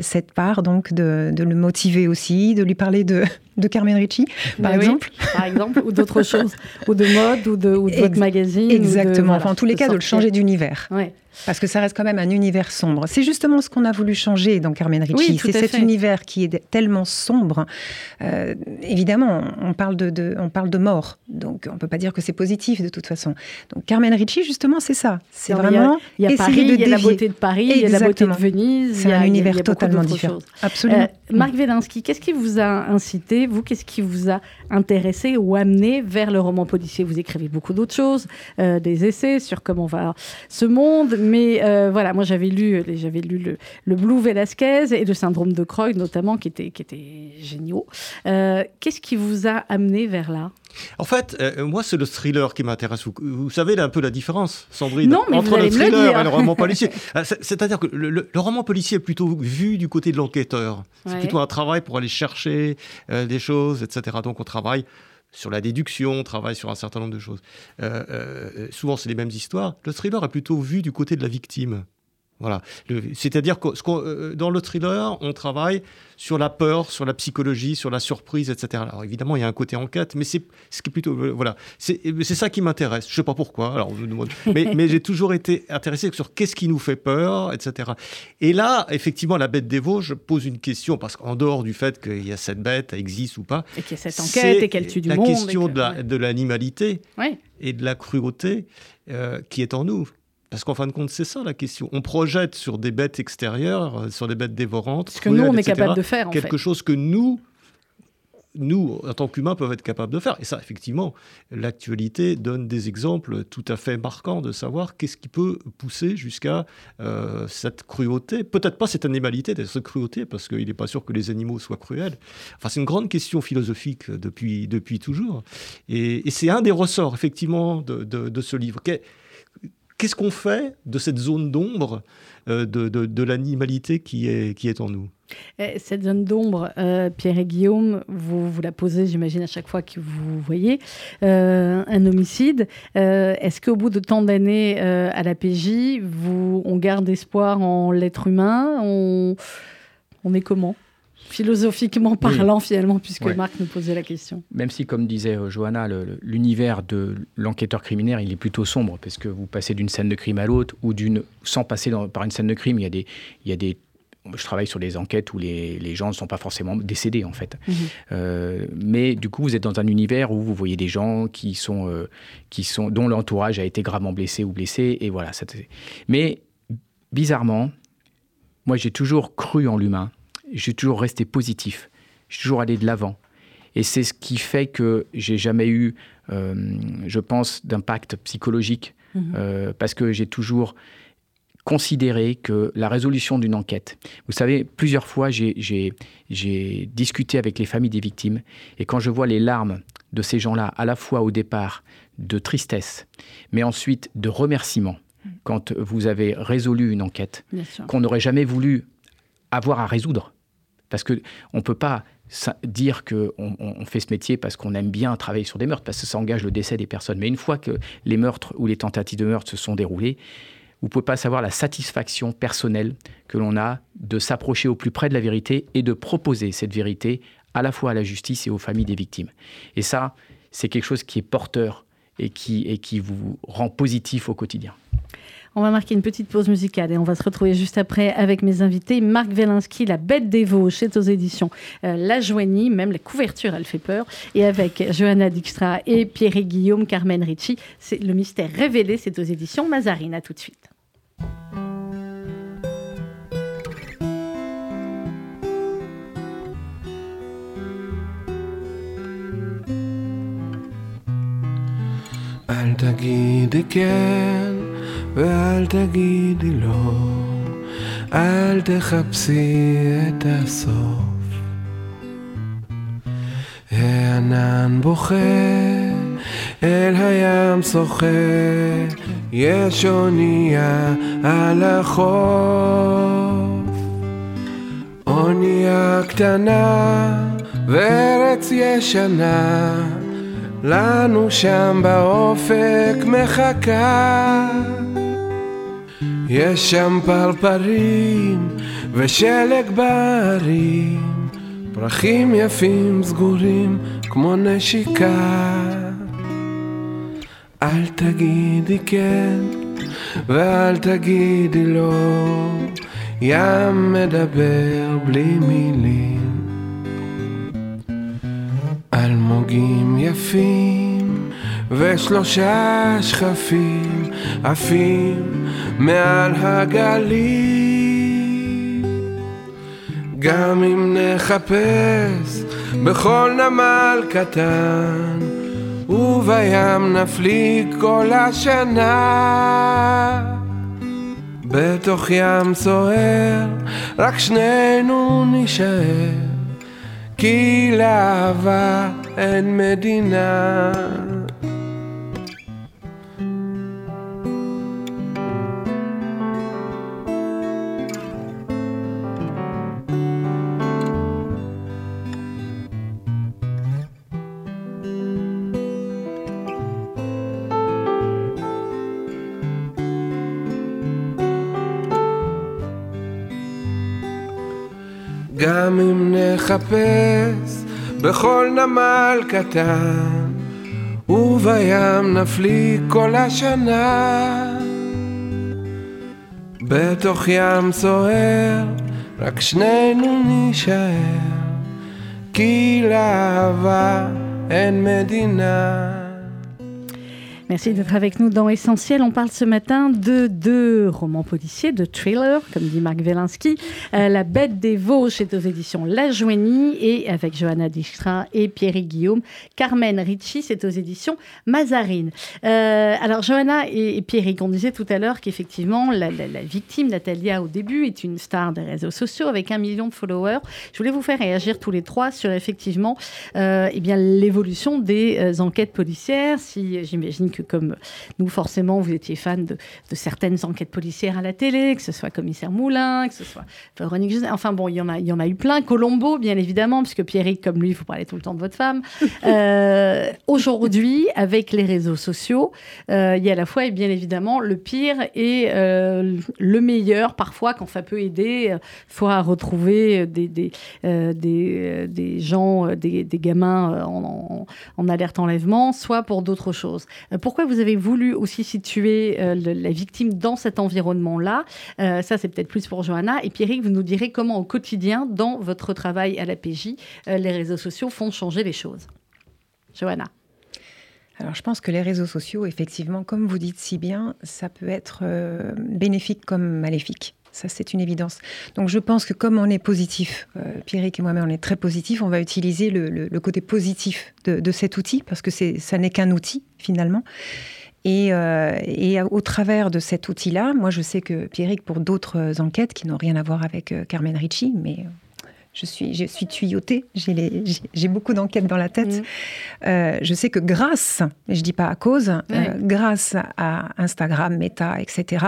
cette part donc de, le motiver aussi, de lui parler de, de Carmen Ricci, par exemple. par exemple, ou d'autres choses, ou de mode, ou de, ou votre magazine. Exactement, enfin, en tous les cas, de le changer d'univers. Parce que ça reste quand même un univers sombre. C'est justement ce qu'on a voulu changer dans Carmen Ricci. c'est cet univers qui est tellement sombre. Euh, évidemment, on parle de, on parle de mort. Donc, on ne peut pas dire que c'est positif de toute façon. Donc, Carmen Ricci, justement, c'est ça. C'est vraiment il y a, Paris, il y a la beauté de Paris, il y a la beauté de Venise. C'est un univers totalement différent. Absolument. Euh, Marc Vélinsky, qu'est-ce qui vous a incité, vous, qu'est-ce qui vous a intéressé ou amené vers le roman policier Vous écrivez beaucoup d'autres choses, euh, des essais sur comment va ce monde, mais euh, voilà, moi j'avais lu, j'avais lu le, le, Blue Velasquez et le syndrome de Croix notamment, qui étaient, qui étaient géniaux. Euh, qu'est-ce qui vous a amené vers là? En fait, euh, moi, c'est le thriller qui m'intéresse. Vous, savez un peu la différence, Sandrine, entre le thriller et le roman policier. C'est-à-dire que le, roman policier est plutôt vu du côté de l'enquêteur. C'est plutôt un travail pour aller chercher des choses, etc. Donc, on travaille sur la déduction, on travaille sur un certain nombre de choses. Euh, euh, souvent, c'est les mêmes histoires. Le thriller est plutôt vu du côté de la victime. Voilà. C'est-à-dire que euh, dans le thriller, on travaille sur la peur, sur la psychologie, sur la surprise, etc. Alors évidemment, il y a un côté enquête, mais c'est ce qui est plutôt euh, voilà, c'est ça qui m'intéresse. Je sais pas pourquoi. Alors, mais, mais j'ai toujours été intéressé sur qu'est-ce qui nous fait peur, etc. Et là, effectivement, la bête des Vosges pose une question parce qu'en dehors du fait qu'il y a cette bête, elle existe ou pas, et qu'il y a cette enquête et qu'elle tue du la monde, la question de l'animalité et de la cruauté euh, qui est en nous. Parce qu'en fin de compte, c'est ça la question. On projette sur des bêtes extérieures, euh, sur des bêtes dévorantes. Ce que nous, on est capable de faire. quelque chose que nous, nous, en tant qu'humains, peuvent être capables de faire. Et ça, effectivement, l'actualité donne des exemples tout à fait marquants de savoir qu'est-ce qui peut pousser jusqu'à euh, cette cruauté. Peut-être pas cette animalité, cette cruauté, parce qu'il n'est pas sûr que les animaux soient cruels. Enfin, c'est une grande question philosophique depuis, depuis toujours. Et, c'est un des ressorts, effectivement, de, de, de ce livre qu'est-ce qu'on fait de cette zone d'ombre euh, de, l'animalité qui est, qui est en nous? Eh, cette zone d'ombre, euh, Pierre et Guillaume, vous, vous la posez, j'imagine, à chaque fois que vous voyez euh, un homicide. Est-ce qu'au bout de tant d'années à la PJ, vous, on garde espoir en l'être humain? On est comment? Philosophiquement parlant finalement, puisque Marc nous posait la question. Même si, comme disait euh, Johanna, l'univers de l'enquêteur criminel, il est plutôt sombre, parce que vous passez d'une scène de crime à l'autre, ou d'une sans passer par une scène de crime, il y a des... Il y a des je travaille sur des enquêtes où les, les gens ne sont pas forcément décédés, en fait. Mhm. Euh, mais du coup, vous êtes dans un univers où vous voyez des gens qui sont, euh, qui sont, dont l'entourage a été gravement blessé ou blessé, et voilà. mais bizarrement, moi, j'ai toujours cru en l'humain j'ai toujours resté positif. J'ai toujours allé de l'avant. Et c'est ce qui fait que j'ai jamais eu, euh, je pense, d'impact psychologique, mhm. euh, parce que j'ai toujours considéré que la résolution d'une enquête, vous savez, plusieurs fois j'ai discuté avec les familles des victimes, et quand je vois les larmes de ces gens-là, à la fois au départ de tristesse, mais ensuite de remerciement, mhm. quand vous avez résolu une enquête qu'on n'aurait jamais voulu avoir à résoudre, parce qu'on ne peut pas dire qu'on on fait ce métier parce qu'on aime bien travailler sur des meurtres, parce que ça engage le décès des personnes. Mais une fois que les meurtres ou les tentatives de meurtre se sont déroulés, vous ne pouvez pas savoir la satisfaction personnelle que l'on a de s'approcher au plus près de la vérité et de proposer cette vérité à la fois à la justice et aux familles des victimes. Et ça, c'est quelque chose qui est porteur et qui, et qui vous rend positif au quotidien. On va marquer une petite pause musicale et on va se retrouver juste après avec mes invités. Marc Velinski, La Bête des Vosges, c'est aux éditions euh, La Joigny, même la couverture, elle fait peur. Et avec Johanna Dijkstra et Pierre et Guillaume, Carmen Ricci, c'est Le Mystère Révélé, c'est aux éditions Mazarine. À tout de suite. ואל תגידי לא, אל תחפשי את הסוף. הענן בוכה, אל הים שוחה, יש אונייה על החוף. אונייה קטנה וארץ ישנה לנו שם באופק מחכה. יש שם פרפרים ושלג בערים, פרחים יפים סגורים כמו נשיקה. אל תגידי כן ואל תגידי לא, ים מדבר בלי מילים. אלמוגים יפים ושלושה שכפים עפים מעל הגלים. גם אם נחפש בכל נמל קטן, ובים נפליג כל השנה. בתוך ים סוער, רק שנינו נישאר. כי לאהבה אין מדינה. נחפש בכל נמל קטן, ובים נפליג כל השנה. בתוך ים סוער, רק שנינו נישאר, כי לאהבה אין מדינה. Merci d'être avec nous dans Essentiel. On parle ce matin de deux romans policiers, de thrillers, comme dit Marc Velinsky. Euh, la Bête des Vosges est aux éditions La Joigny et avec Johanna Dijkstra et Pierre Guillaume. Carmen Ricci, c'est aux éditions Mazarine. Euh, alors, Johanna et, Pierre, on disait tout à l'heure qu'effectivement, la, victime, Natalia, au début, est une star des réseaux sociaux avec un million de followers. Je voulais vous faire réagir tous les trois sur effectivement euh, eh l'évolution des euh, enquêtes policières. Si j'imagine que comme nous, forcément, vous étiez fan de, certaines enquêtes policières à la télé, que ce soit Commissaire Moulin, que ce soit Véronique José. Enfin bon, il y, en a, il y en a eu plein. Colombo, bien évidemment, puisque Pierrick, comme lui, vous parlez tout le temps de votre femme. Euh, aujourd'hui, avec les réseaux sociaux, euh, il y a à la fois, et bien évidemment, le pire et euh, le meilleur, parfois, quand ça peut aider, soit à retrouver des, des, des, des gens, des, gamins en, en alerte enlèvement, soit pour d'autres choses pourquoi vous avez voulu aussi situer euh, la victime dans cet environnement-là? Euh, Ça, c'est peut-être plus pour Johanna. Et Pierrick, vous nous direz comment au quotidien, dans votre travail à la PJ, euh, les réseaux sociaux font changer les choses. Johanna. Alors je pense que les réseaux sociaux, effectivement, comme vous dites si bien, ça peut être bénéfique comme maléfique. Ça, c'est une évidence. Donc, je pense que comme on est positif, euh, Pierrick et moi-même, on est très positif, on va utiliser le, côté positif de, cet outil, parce que ça n'est qu'un outil, finalement. Et, euh, et, au travers de cet outil-là, moi, je sais que Pierrick, pour d'autres enquêtes qui n'ont rien à voir avec euh, Carmen Ricci, mais je suis, je suis tuyautée, j'ai beaucoup d'enquêtes dans la tête. Mm. Euh, je sais que grâce, je dis pas à cause, euh, grâce à Instagram, Meta, etc.,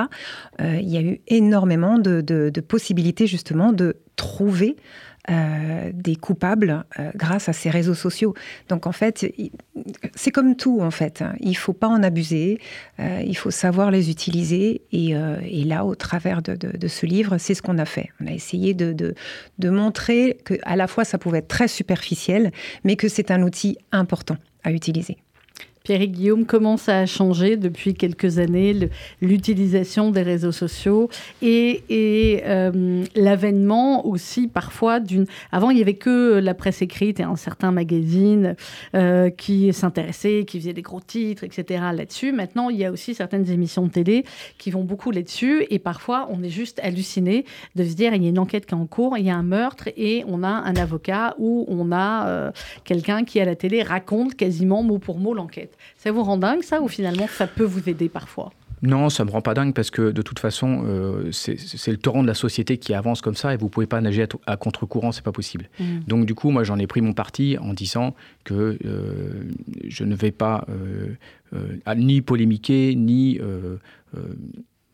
euh, il y a eu énormément de, possibilités justement de trouver des coupables grâce à ces réseaux sociaux. Donc en fait, c'est comme tout en fait. Hein. Il faut pas en abuser, il faut savoir les utiliser. Et, là, au travers de, ce livre, c'est ce qu'on a fait. On a essayé de, de montrer que à la fois ça pouvait être très superficiel, mais que c'est un outil important à utiliser. Pierre Guillaume, comment ça a changé depuis quelques années l'utilisation des réseaux sociaux et, euh, l'avènement aussi parfois d'une... Avant, il n'y avait que la presse écrite et un certain magazine euh, qui s'intéressaient, qui faisaient des gros titres, etc. là-dessus. Maintenant, il y a aussi certaines émissions de télé qui vont beaucoup là-dessus et parfois, on est juste halluciné de se dire, il y a une enquête qui est en cours, il y a un meurtre et on a un avocat ou on a euh, quelqu'un qui à la télé raconte quasiment mot pour mot l'enquête. Ça vous rend dingue, ça, ou finalement, ça peut vous aider parfois? Non, ça me rend pas dingue parce que de toute façon, euh, c'est le torrent de la société qui avance comme ça et vous pouvez pas nager à, contre-courant, c'est pas possible. Mmh. Donc du coup, moi, j'en ai pris mon parti en disant que euh, je ne vais pas euh, ni polémiquer ni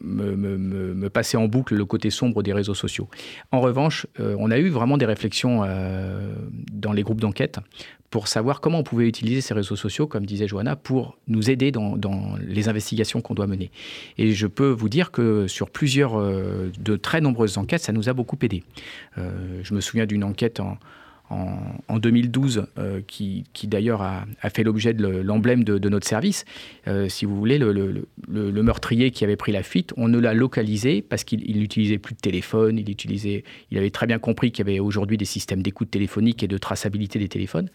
me, me, passer en boucle le côté sombre des réseaux sociaux. En revanche, on a eu vraiment des réflexions dans les groupes d'enquête pour savoir comment on pouvait utiliser ces réseaux sociaux, comme disait Johanna, pour nous aider dans, les investigations qu'on doit mener. Et je peux vous dire que sur plusieurs, euh, de très nombreuses enquêtes, ça nous a beaucoup aidé. Euh, je me souviens d'une enquête en, en, 2012, euh, qui, d'ailleurs a, fait l'objet de l'emblème de, notre service. Euh, si vous voulez, le, meurtrier qui avait pris la fuite, on ne l'a localisé parce qu'il n'utilisait plus de téléphone, il, il avait très bien compris qu'il y avait aujourd'hui des systèmes d'écoute téléphonique et de traçabilité des téléphones.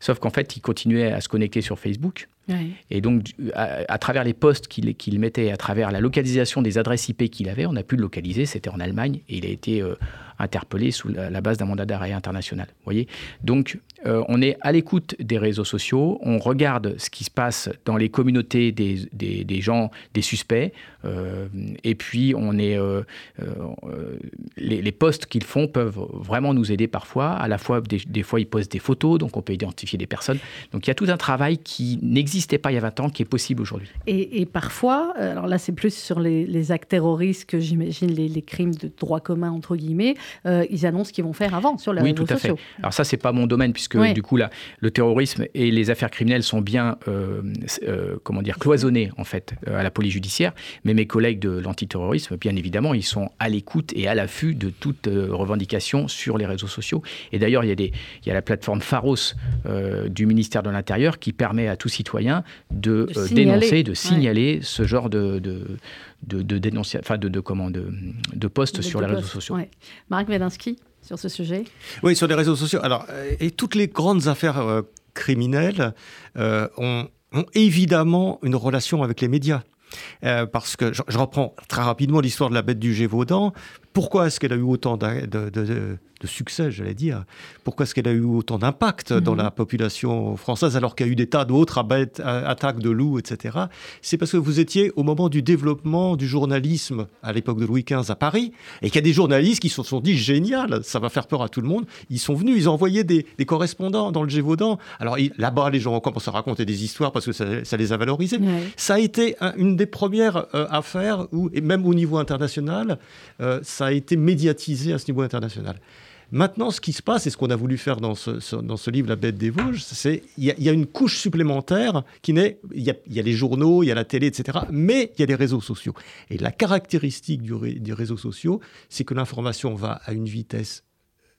Sauf qu'en fait, il continuait à se connecter sur Facebook. Et donc, à, travers les posts qu'il mettait, à travers la localisation des adresses IP qu'il avait, on a pu le localiser. C'était en Allemagne et il a été euh, interpellé sous la, base d'un mandat d'arrêt international. voyez Donc, euh, on est à l'écoute des réseaux sociaux, on regarde ce qui se passe dans les communautés des, des, gens, des suspects, euh, et puis on est, les, les, posts qu'ils font peuvent vraiment nous aider parfois. À la fois, des, fois, ils postent des photos, donc on peut identifier des personnes. Donc il y a tout un travail qui n'existait pas il y a 20 ans, qui est possible aujourd'hui. Et, parfois, alors là c'est plus sur les, actes terroristes que j'imagine les, les, crimes de droit commun, entre guillemets, ils annoncent ce qu'ils vont faire avant sur les oui, réseaux tout à sociaux. Fait. Alors ça, c'est pas mon domaine, puisque du coup, là, le terrorisme et les affaires criminelles sont bien, euh, euh, comment dire, cloisonnés, en fait, euh, à la police judiciaire. Mais mes collègues de l'antiterrorisme, bien évidemment, ils sont à l'écoute et à l'affût de toute revendication sur les réseaux sociaux. Et d'ailleurs, il y, a des, il y a la plateforme Pharos du ministère de l'Intérieur qui permet à tout citoyen de, dénoncer, de signaler ce genre de, de de, de, enfin de, de, comment, de, de posts sur les réseaux sociaux. Marc Wedinsky sur ce sujet Oui, sur les réseaux sociaux. Alors, euh, et toutes les grandes affaires euh, criminelles euh, ont, ont, évidemment une relation avec les médias. parce que je, reprends très rapidement l'histoire de la bête du Gévaudan. Pourquoi est-ce qu'elle a eu autant de, de, de succès, j'allais dire? Pourquoi est-ce qu'elle a eu autant d'impact dans mhm. la population française alors qu'il y a eu des tas d'autres attaques de loups, etc. C'est parce que vous étiez au moment du développement du journalisme à l'époque de Louis XV à Paris et qu'il y a des journalistes qui se sont dit génial, ça va faire peur à tout le monde. Ils sont venus, ils ont envoyé des, correspondants dans le Gévaudan. Alors là-bas, les gens ont commencé à raconter des histoires parce que ça, les a valorisés. Ça a été une des premières euh, affaires où, et même au niveau international, euh, ça a été médiatisé à ce niveau international. Maintenant, ce qui se passe, et ce qu'on a voulu faire dans ce, dans ce livre, La bête des Vosges, c'est qu'il y, y, a une couche supplémentaire qui n'est. Il y, a, les journaux, il y a la télé, etc. Mais il y a les réseaux sociaux. Et la caractéristique des réseaux sociaux, c'est que l'information va à une vitesse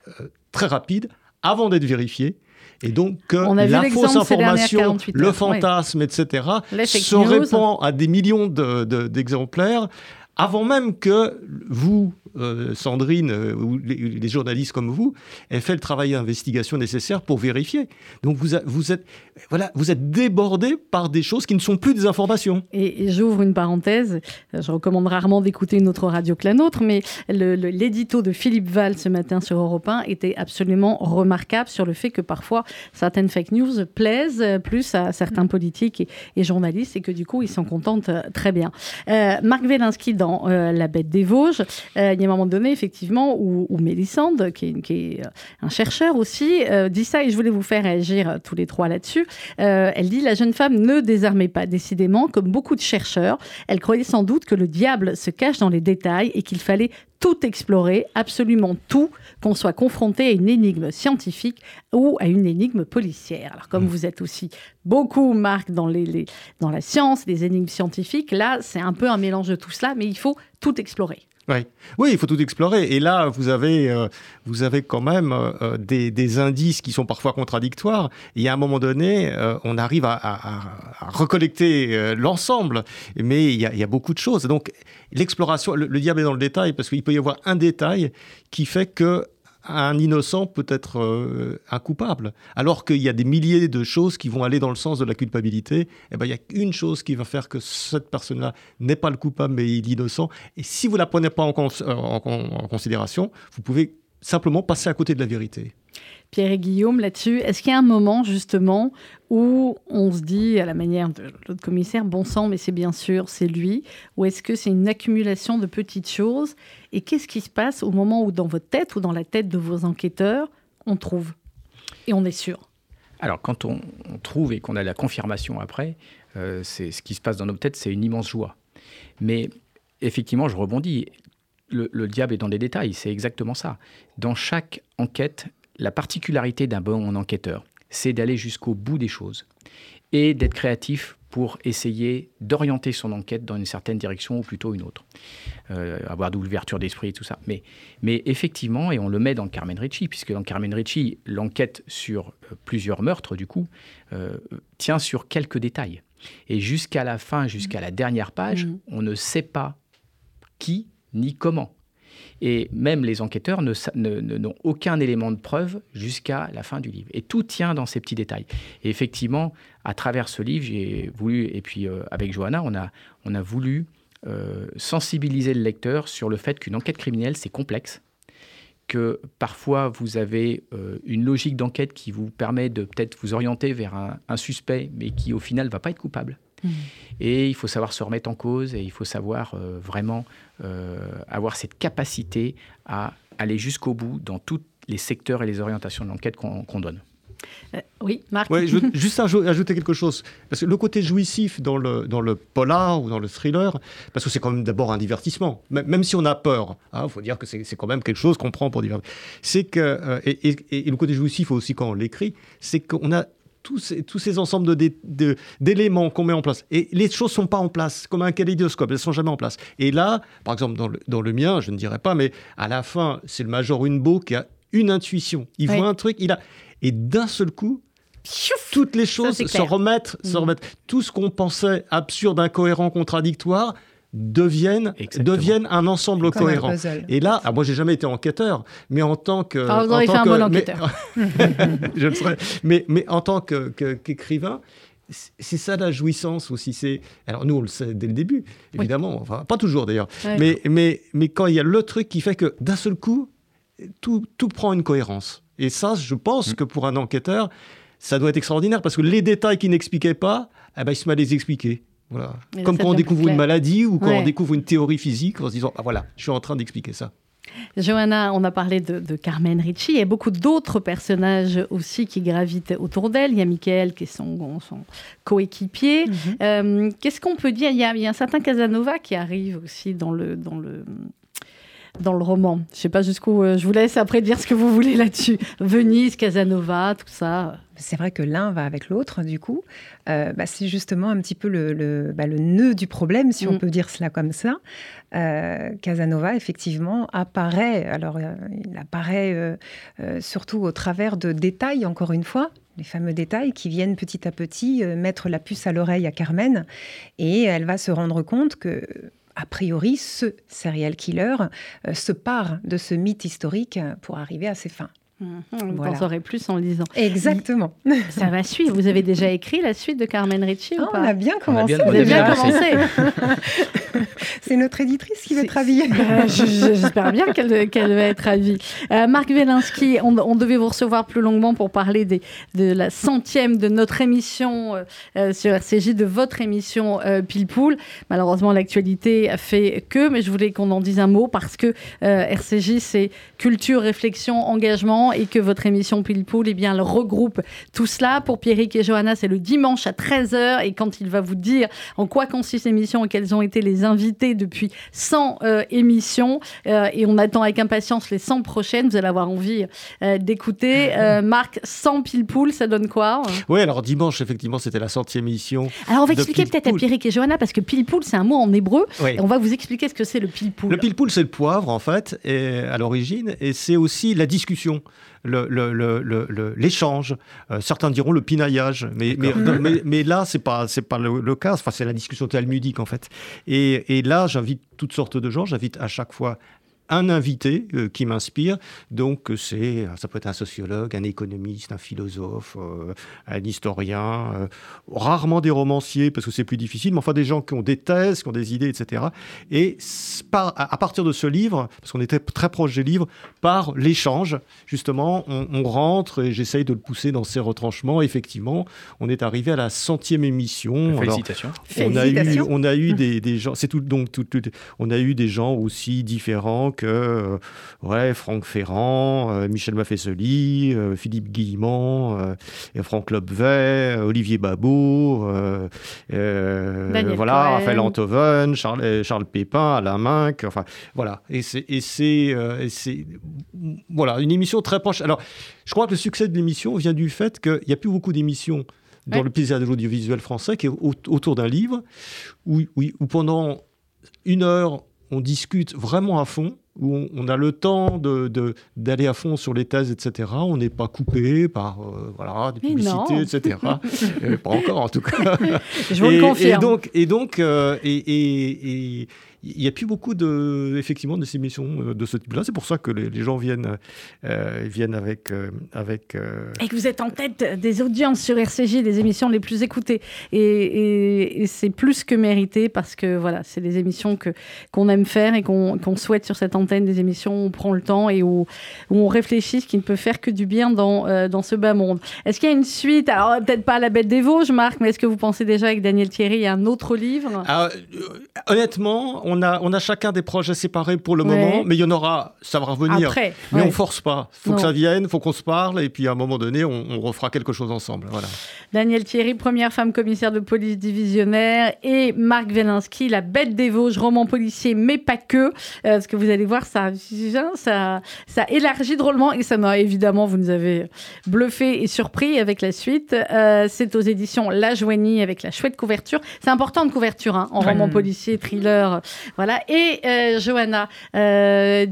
euh, très rapide avant d'être vérifiée. Et donc que la fausse information, le fantasme, etc., se répand à des millions d'exemplaires avant même que vous, euh, Sandrine, euh, ou les, journalistes comme vous, aient fait le travail d'investigation nécessaire pour vérifier. Donc vous, vous êtes, voilà, vous êtes débordé par des choses qui ne sont plus des informations. Et, j'ouvre une parenthèse. Je recommande rarement d'écouter une autre radio que la nôtre, mais l'édito de Philippe Val ce matin sur Europe 1 était absolument remarquable sur le fait que parfois certaines fake news plaisent plus à certains politiques et, journalistes et que du coup ils s'en contentent très bien. Euh, Marc Velinski dans La Bête des Vosges, il y a un moment donné, effectivement, où, Mélissande, qui est, qui est, un chercheur aussi, dit ça, et je voulais vous faire réagir tous les trois là-dessus. elle dit La jeune femme ne désarmait pas, décidément, comme beaucoup de chercheurs. Elle croyait sans doute que le diable se cache dans les détails et qu'il fallait tout explorer, absolument tout, qu'on soit confronté à une énigme scientifique ou à une énigme policière. Alors comme mm. vous êtes aussi beaucoup, Marc, dans, les, dans la science, les énigmes scientifiques, là, c'est un peu un mélange de tout cela, mais il faut tout explorer. Oui, il faut tout explorer. Et là, vous avez, euh, vous avez quand même euh, des, indices qui sont parfois contradictoires. Et à un moment donné, euh, on arrive à, recollecter l'ensemble. Mais il y, a, beaucoup de choses. Donc, l'exploration, le, le, diable est dans le détail, parce qu'il peut y avoir un détail qui fait que un innocent peut être euh, un coupable. Alors qu'il y a des milliers de choses qui vont aller dans le sens de la culpabilité, et eh ben, il y a une chose qui va faire que cette personne-là n'est pas le coupable, mais il est innocent. Et si vous ne la prenez pas en considération, vous pouvez simplement passer à côté de la vérité. Pierre et Guillaume, là-dessus, est-ce qu'il y a un moment justement où on se dit, à la manière de l'autre commissaire, bon sang, mais c'est bien sûr, c'est lui, ou est-ce que c'est une accumulation de petites choses Et qu'est-ce qui se passe au moment où dans votre tête ou dans la tête de vos enquêteurs, on trouve Et on est sûr? Alors, quand on, trouve et qu'on a la confirmation après, euh, c'est ce qui se passe dans nos têtes, c'est une immense joie. Mais effectivement, je rebondis. le, diable est dans les détails, c'est exactement ça. Dans chaque enquête, la particularité d'un bon enquêteur, c'est d'aller jusqu'au bout des choses et d'être créatif pour essayer d'orienter son enquête dans une certaine direction ou plutôt une autre. Euh, avoir de l'ouverture d'esprit et tout ça. Mais, mais effectivement, et on le met dans Carmen Ricci, puisque dans Carmen Ricci, l'enquête sur euh, plusieurs meurtres, du coup, euh, tient sur quelques détails. Et jusqu'à la fin, jusqu'à la dernière page, mmh. on ne sait pas qui ni comment. Et même les enquêteurs n'ont aucun élément de preuve jusqu'à la fin du livre. Et tout tient dans ces petits détails. Et effectivement, à travers ce livre, j'ai voulu, et puis euh, avec Johanna, on a, on a voulu euh, sensibiliser le lecteur sur le fait qu'une enquête criminelle, c'est complexe que parfois vous avez euh, une logique d'enquête qui vous permet de peut-être vous orienter vers un, suspect, mais qui au final ne va pas être coupable. Mmh. Et il faut savoir se remettre en cause et il faut savoir euh, vraiment euh, avoir cette capacité à aller jusqu'au bout dans tous les secteurs et les orientations de l'enquête qu'on donne. Euh, oui, Marc. je veux juste ajouter quelque chose. Parce que le côté jouissif dans le, dans le polar ou dans le thriller, parce que c'est quand même d'abord un divertissement, même si on a peur, il hein, faut dire que c'est quand même quelque chose qu'on prend pour divertir. C'est que, et, et, le côté jouissif aussi quand on l'écrit, c'est qu'on a tous ces, tous ces ensembles d'éléments de, qu'on met en place. Et les choses sont pas en place, comme un kaléidoscope, elles sont jamais en place. Et là, par exemple, dans le, dans le mien, je ne dirais pas, mais à la fin, c'est le Major Unbo qui a une intuition. Il voit un truc, il a... Et d'un seul coup, toutes les choses se remettent, se mm. remettent. Tout ce qu'on pensait absurde, incohérent, contradictoire, deviennent, deviennent un ensemble cohérent. et là, ah, moi j'ai jamais été enquêteur, mais en tant que... Ah, vous fait un bon enquêteur. je mais, mais en tant qu'écrivain, c'est ça la jouissance aussi. C'est alors nous on le sait dès le début, évidemment. Enfin, pas toujours d'ailleurs. Mais, mais, mais quand il y a le truc qui fait que d'un seul coup, tout, tout prend une cohérence. Et ça, je pense mm. que pour un enquêteur, ça doit être extraordinaire parce que les détails qui n'expliquaient pas, eh ben, il se met à les expliquer. Voilà. Comme quand on découvre une maladie ou quand on découvre une théorie physique en se disant ah voilà, je suis en train d'expliquer ça. Johanna, on a parlé de, Carmen Ricci. Il y a beaucoup d'autres personnages aussi qui gravitent autour d'elle. Il y a Michael qui est son, son coéquipier. Mhm. Euh, qu'est-ce qu'on peut dire? Il y, a, il y, a, un certain Casanova qui arrive aussi dans le, dans le, dans le roman. Je sais pas jusqu'où. Euh, je vous laisse après dire ce que vous voulez là-dessus. Venise, Casanova, tout ça. C'est vrai que l'un va avec l'autre, du coup. Euh, bah, c'est justement un petit peu le, le, bah, nœud du problème, si on mm. peut dire cela comme ça. Euh, Casanova, effectivement, apparaît. Alors, il apparaît surtout au travers de détails, encore une fois, les fameux détails qui viennent petit à petit mettre la puce à l'oreille à Carmen et elle va se rendre compte que a priori, ce serial killer euh, se part de ce mythe historique pour arriver à ses fins. Mhm, vous en saurez plus en lisant. Exactement. Ça va suivre. Vous avez déjà écrit la suite de Carmen Ricci ou oh, pas On a bien commencé. On a bien, bien commencé. C'est notre éditrice qui va être ravie. Bah, j'espère bien qu'elle va être ravie. Euh, Marc Wielinski, on, devait vous recevoir plus longuement pour parler des, de la centième de notre émission euh, euh, sur RCJ, de votre émission Pile Poule. Malheureusement, l'actualité a fait que, mais je voulais qu'on en dise un mot parce que RCJ, c'est culture, réflexion, engagement et que votre émission Pile Poule, eh bien, elle regroupe tout cela. Pour Pierrick et Johanna, c'est le dimanche à 13h et quand il va vous dire en quoi consiste l'émission et quels ont été les invités depuis 100 euh, émissions euh, et on attend avec impatience les 100 prochaines. Vous allez avoir envie euh, d'écouter. Marc, 100 pile poule, ça donne quoi Oui, alors dimanche, effectivement, c'était la centième émission. Alors on va expliquer peut-être à Pierrick et Johanna parce que pile poule, c'est un mot en hébreu. Et on va vous expliquer ce que c'est le pile poule. Le pile poule, c'est le poivre en fait, et, à l'origine, et c'est aussi la discussion l'échange. Euh, certains diront le pinaillage, mais, mais, mais, là, ce n'est pas, pas le, cas. Enfin, c'est la discussion talmudique, en fait. Et, et là, j'invite toutes sortes de gens. J'invite à chaque fois un invité euh, qui m'inspire. Donc, c'est, ça peut être un sociologue, un économiste, un philosophe, euh, un historien, euh, rarement des romanciers parce que c'est plus difficile, mais enfin des gens qui ont des thèses, qui ont des idées, etc. Et à partir de ce livre, parce qu'on était très proche des livres, par l'échange, justement, on, rentre et j'essaye de le pousser dans ses retranchements. Effectivement, on est arrivé à la centième émission. Félicitations. on a eu, on a eu des, des gens, c'est tout, donc tout, on a eu des gens aussi différents que euh, ouais, Franck Ferrand, euh, Michel Maffesoli, euh, Philippe Guillemont, Franck Lobvet, Olivier Babot, voilà, Raphaël Antoven, Charles, Charles Pépin, Alain Minck, enfin voilà. Et c'est voilà, une émission très proche. Alors, je crois que le succès de l'émission vient du fait qu'il n'y a plus beaucoup d'émissions dans le plaisir de l'audiovisuel français qui est autour d'un livre où, où, pendant une heure on discute vraiment à fond où on, a le temps d'aller de, d'aller à fond sur les thèses, etc. On n'est pas coupé par euh, voilà, des publicités, etc. Euh, pas encore, en tout cas. Je vous le confirme. Et donc, et donc euh, et, et, et, il n'y a plus beaucoup de, effectivement, de ces émissions euh, de ce type-là. C'est pour ça que les, gens viennent, euh, viennent avec, euh, avec. Et que vous êtes en tête des audiences sur RCJ, des émissions les plus écoutées. Et, c'est plus que mérité parce que voilà, c'est des émissions que qu'on aime faire et qu'on souhaite sur cette antenne, des émissions où on prend le temps et où, où on réfléchit, ce qui ne peut faire que du bien dans, dans ce bas monde. Est-ce qu'il y a une suite? Alors peut-être pas La Bête des Vosges, Marc, mais est-ce que vous pensez déjà avec Daniel Thierry, un autre livre? Ah, Honnêtement, on a, on a chacun des projets séparés pour le moment, mais il y en aura, ça va revenir. Après, mais on force pas. Il faut que ça vienne, il faut qu'on se parle, et puis à un moment donné, on, refera quelque chose ensemble. Voilà. Daniel Thierry, première femme commissaire de police divisionnaire, et Marc Velinski, La Bête des Vosges, roman policier, mais pas que. Euh, ce que vous allez voir, ça, ça, ça élargit drôlement, et ça m'a évidemment, vous nous avez bluffé et surpris avec la suite. Euh, c'est aux éditions La Joigny avec la chouette couverture. C'est important de couverture hein, en roman policier, thriller. Voilà. Et euh, Johanna euh,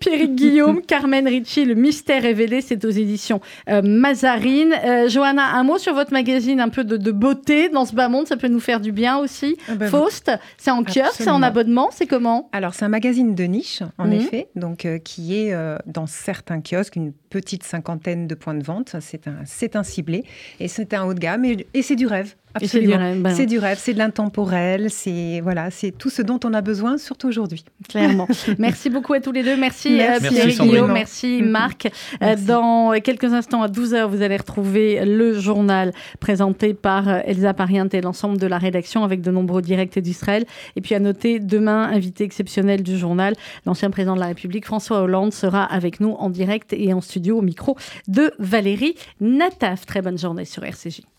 Pierrick Guillaume, Carmen Ricci, Le mystère révélé, c'est aux éditions euh, Mazarine. Johanna, un mot sur votre magazine, un peu de, beauté dans ce bas monde, ça peut nous faire du bien aussi. Ah bah Faust, c'est en kiosque, c'est en abonnement, c'est comment? Alors, c'est un magazine de niche, en mhm. effet, donc qui est dans certains kiosques, une petite cinquantaine de points de vente. C'est un, c'est un ciblé et c'est un haut de gamme et, et c'est du rêve. Absolument. Ben c'est du rêve, c'est de l'intemporel, c'est voilà, c'est tout ce dont on a besoin, surtout aujourd'hui. Clairement. merci beaucoup à tous les deux. Merci, euh, Pierre Guillaume, merci. Marc. Euh, dans quelques instants, à 12h, vous allez retrouver le journal présenté par euh, Elsa Pariente et l'ensemble de la rédaction avec de nombreux directs d'Israël. Et puis à noter, demain, invité exceptionnel du journal, l'ancien président de la République, François Hollande, sera avec nous en direct et en studio au micro de Valérie Nataf. Très bonne journée sur RCJ.